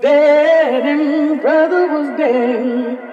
dead and brother was dead.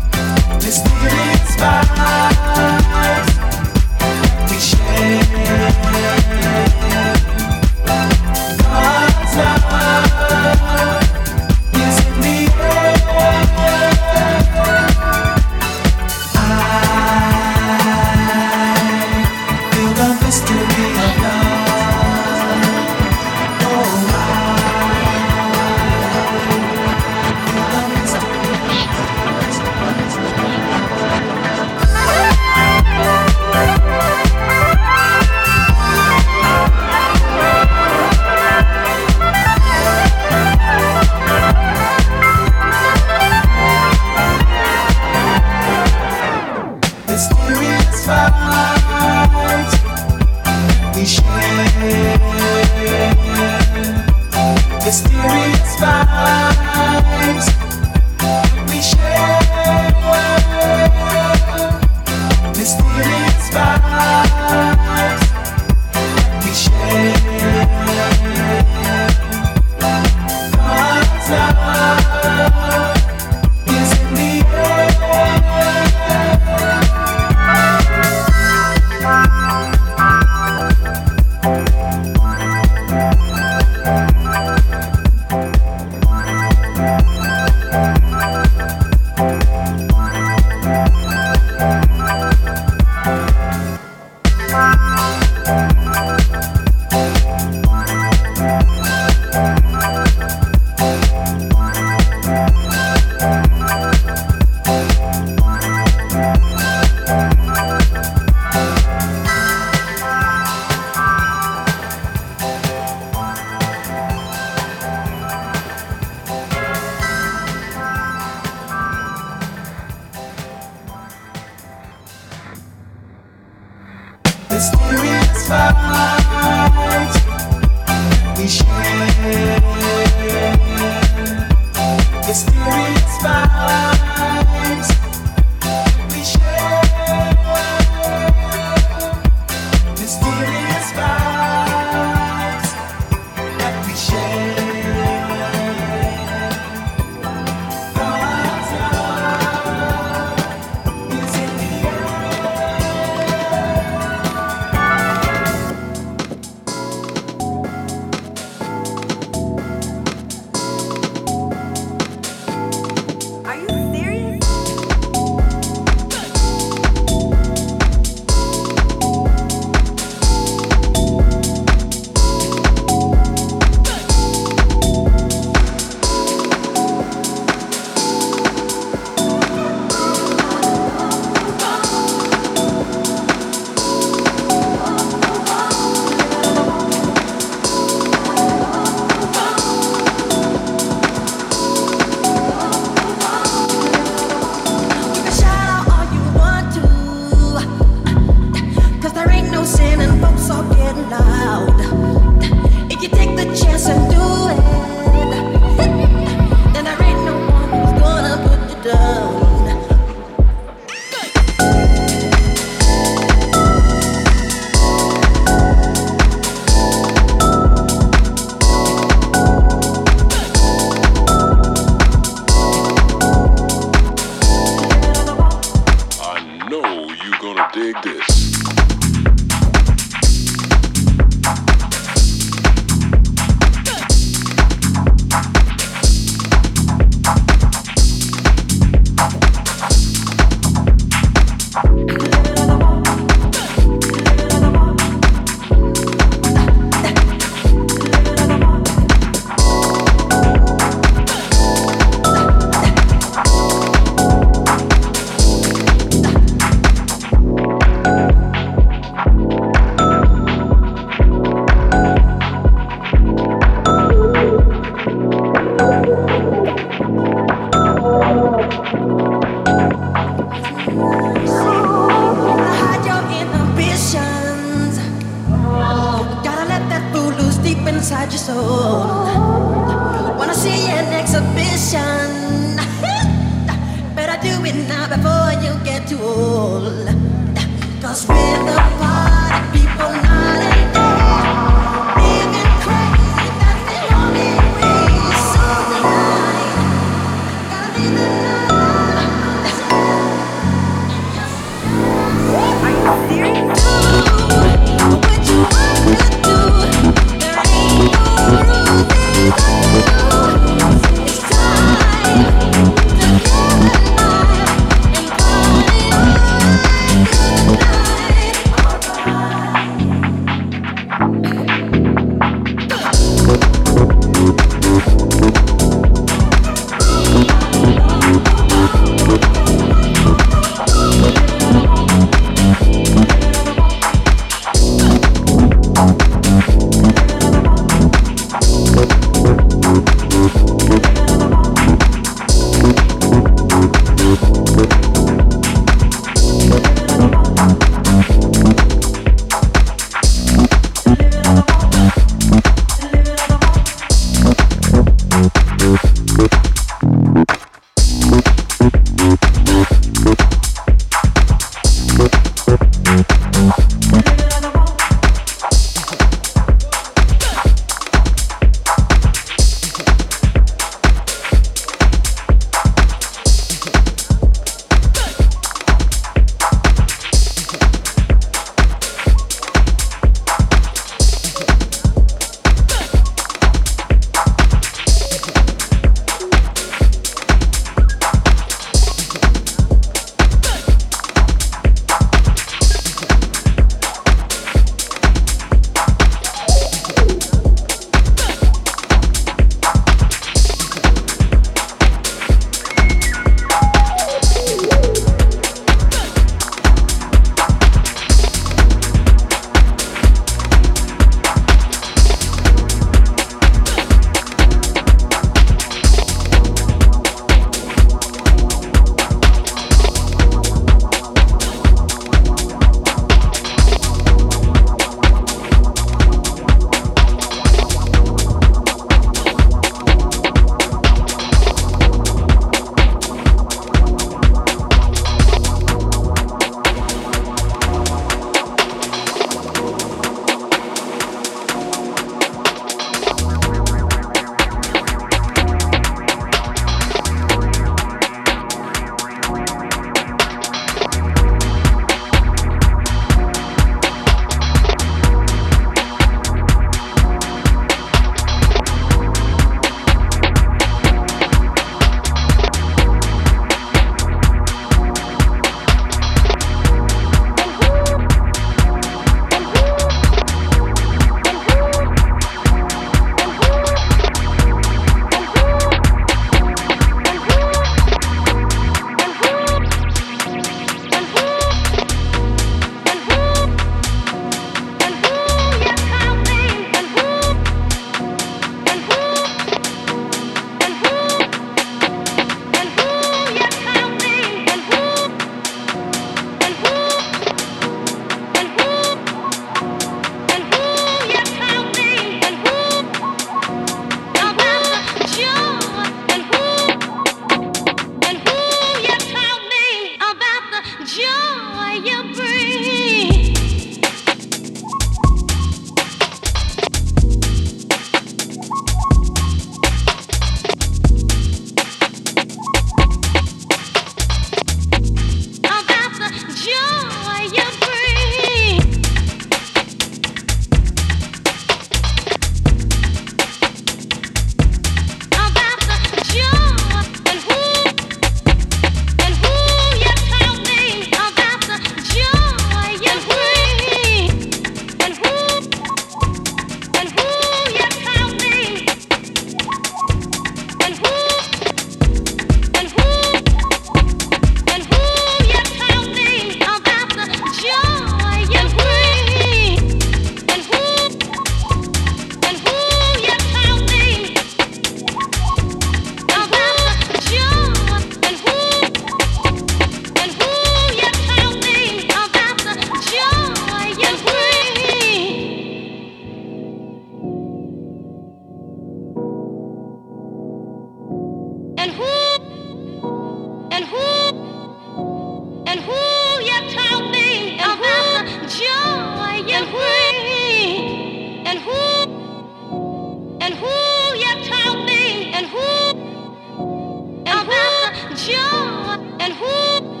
and who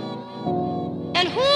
and who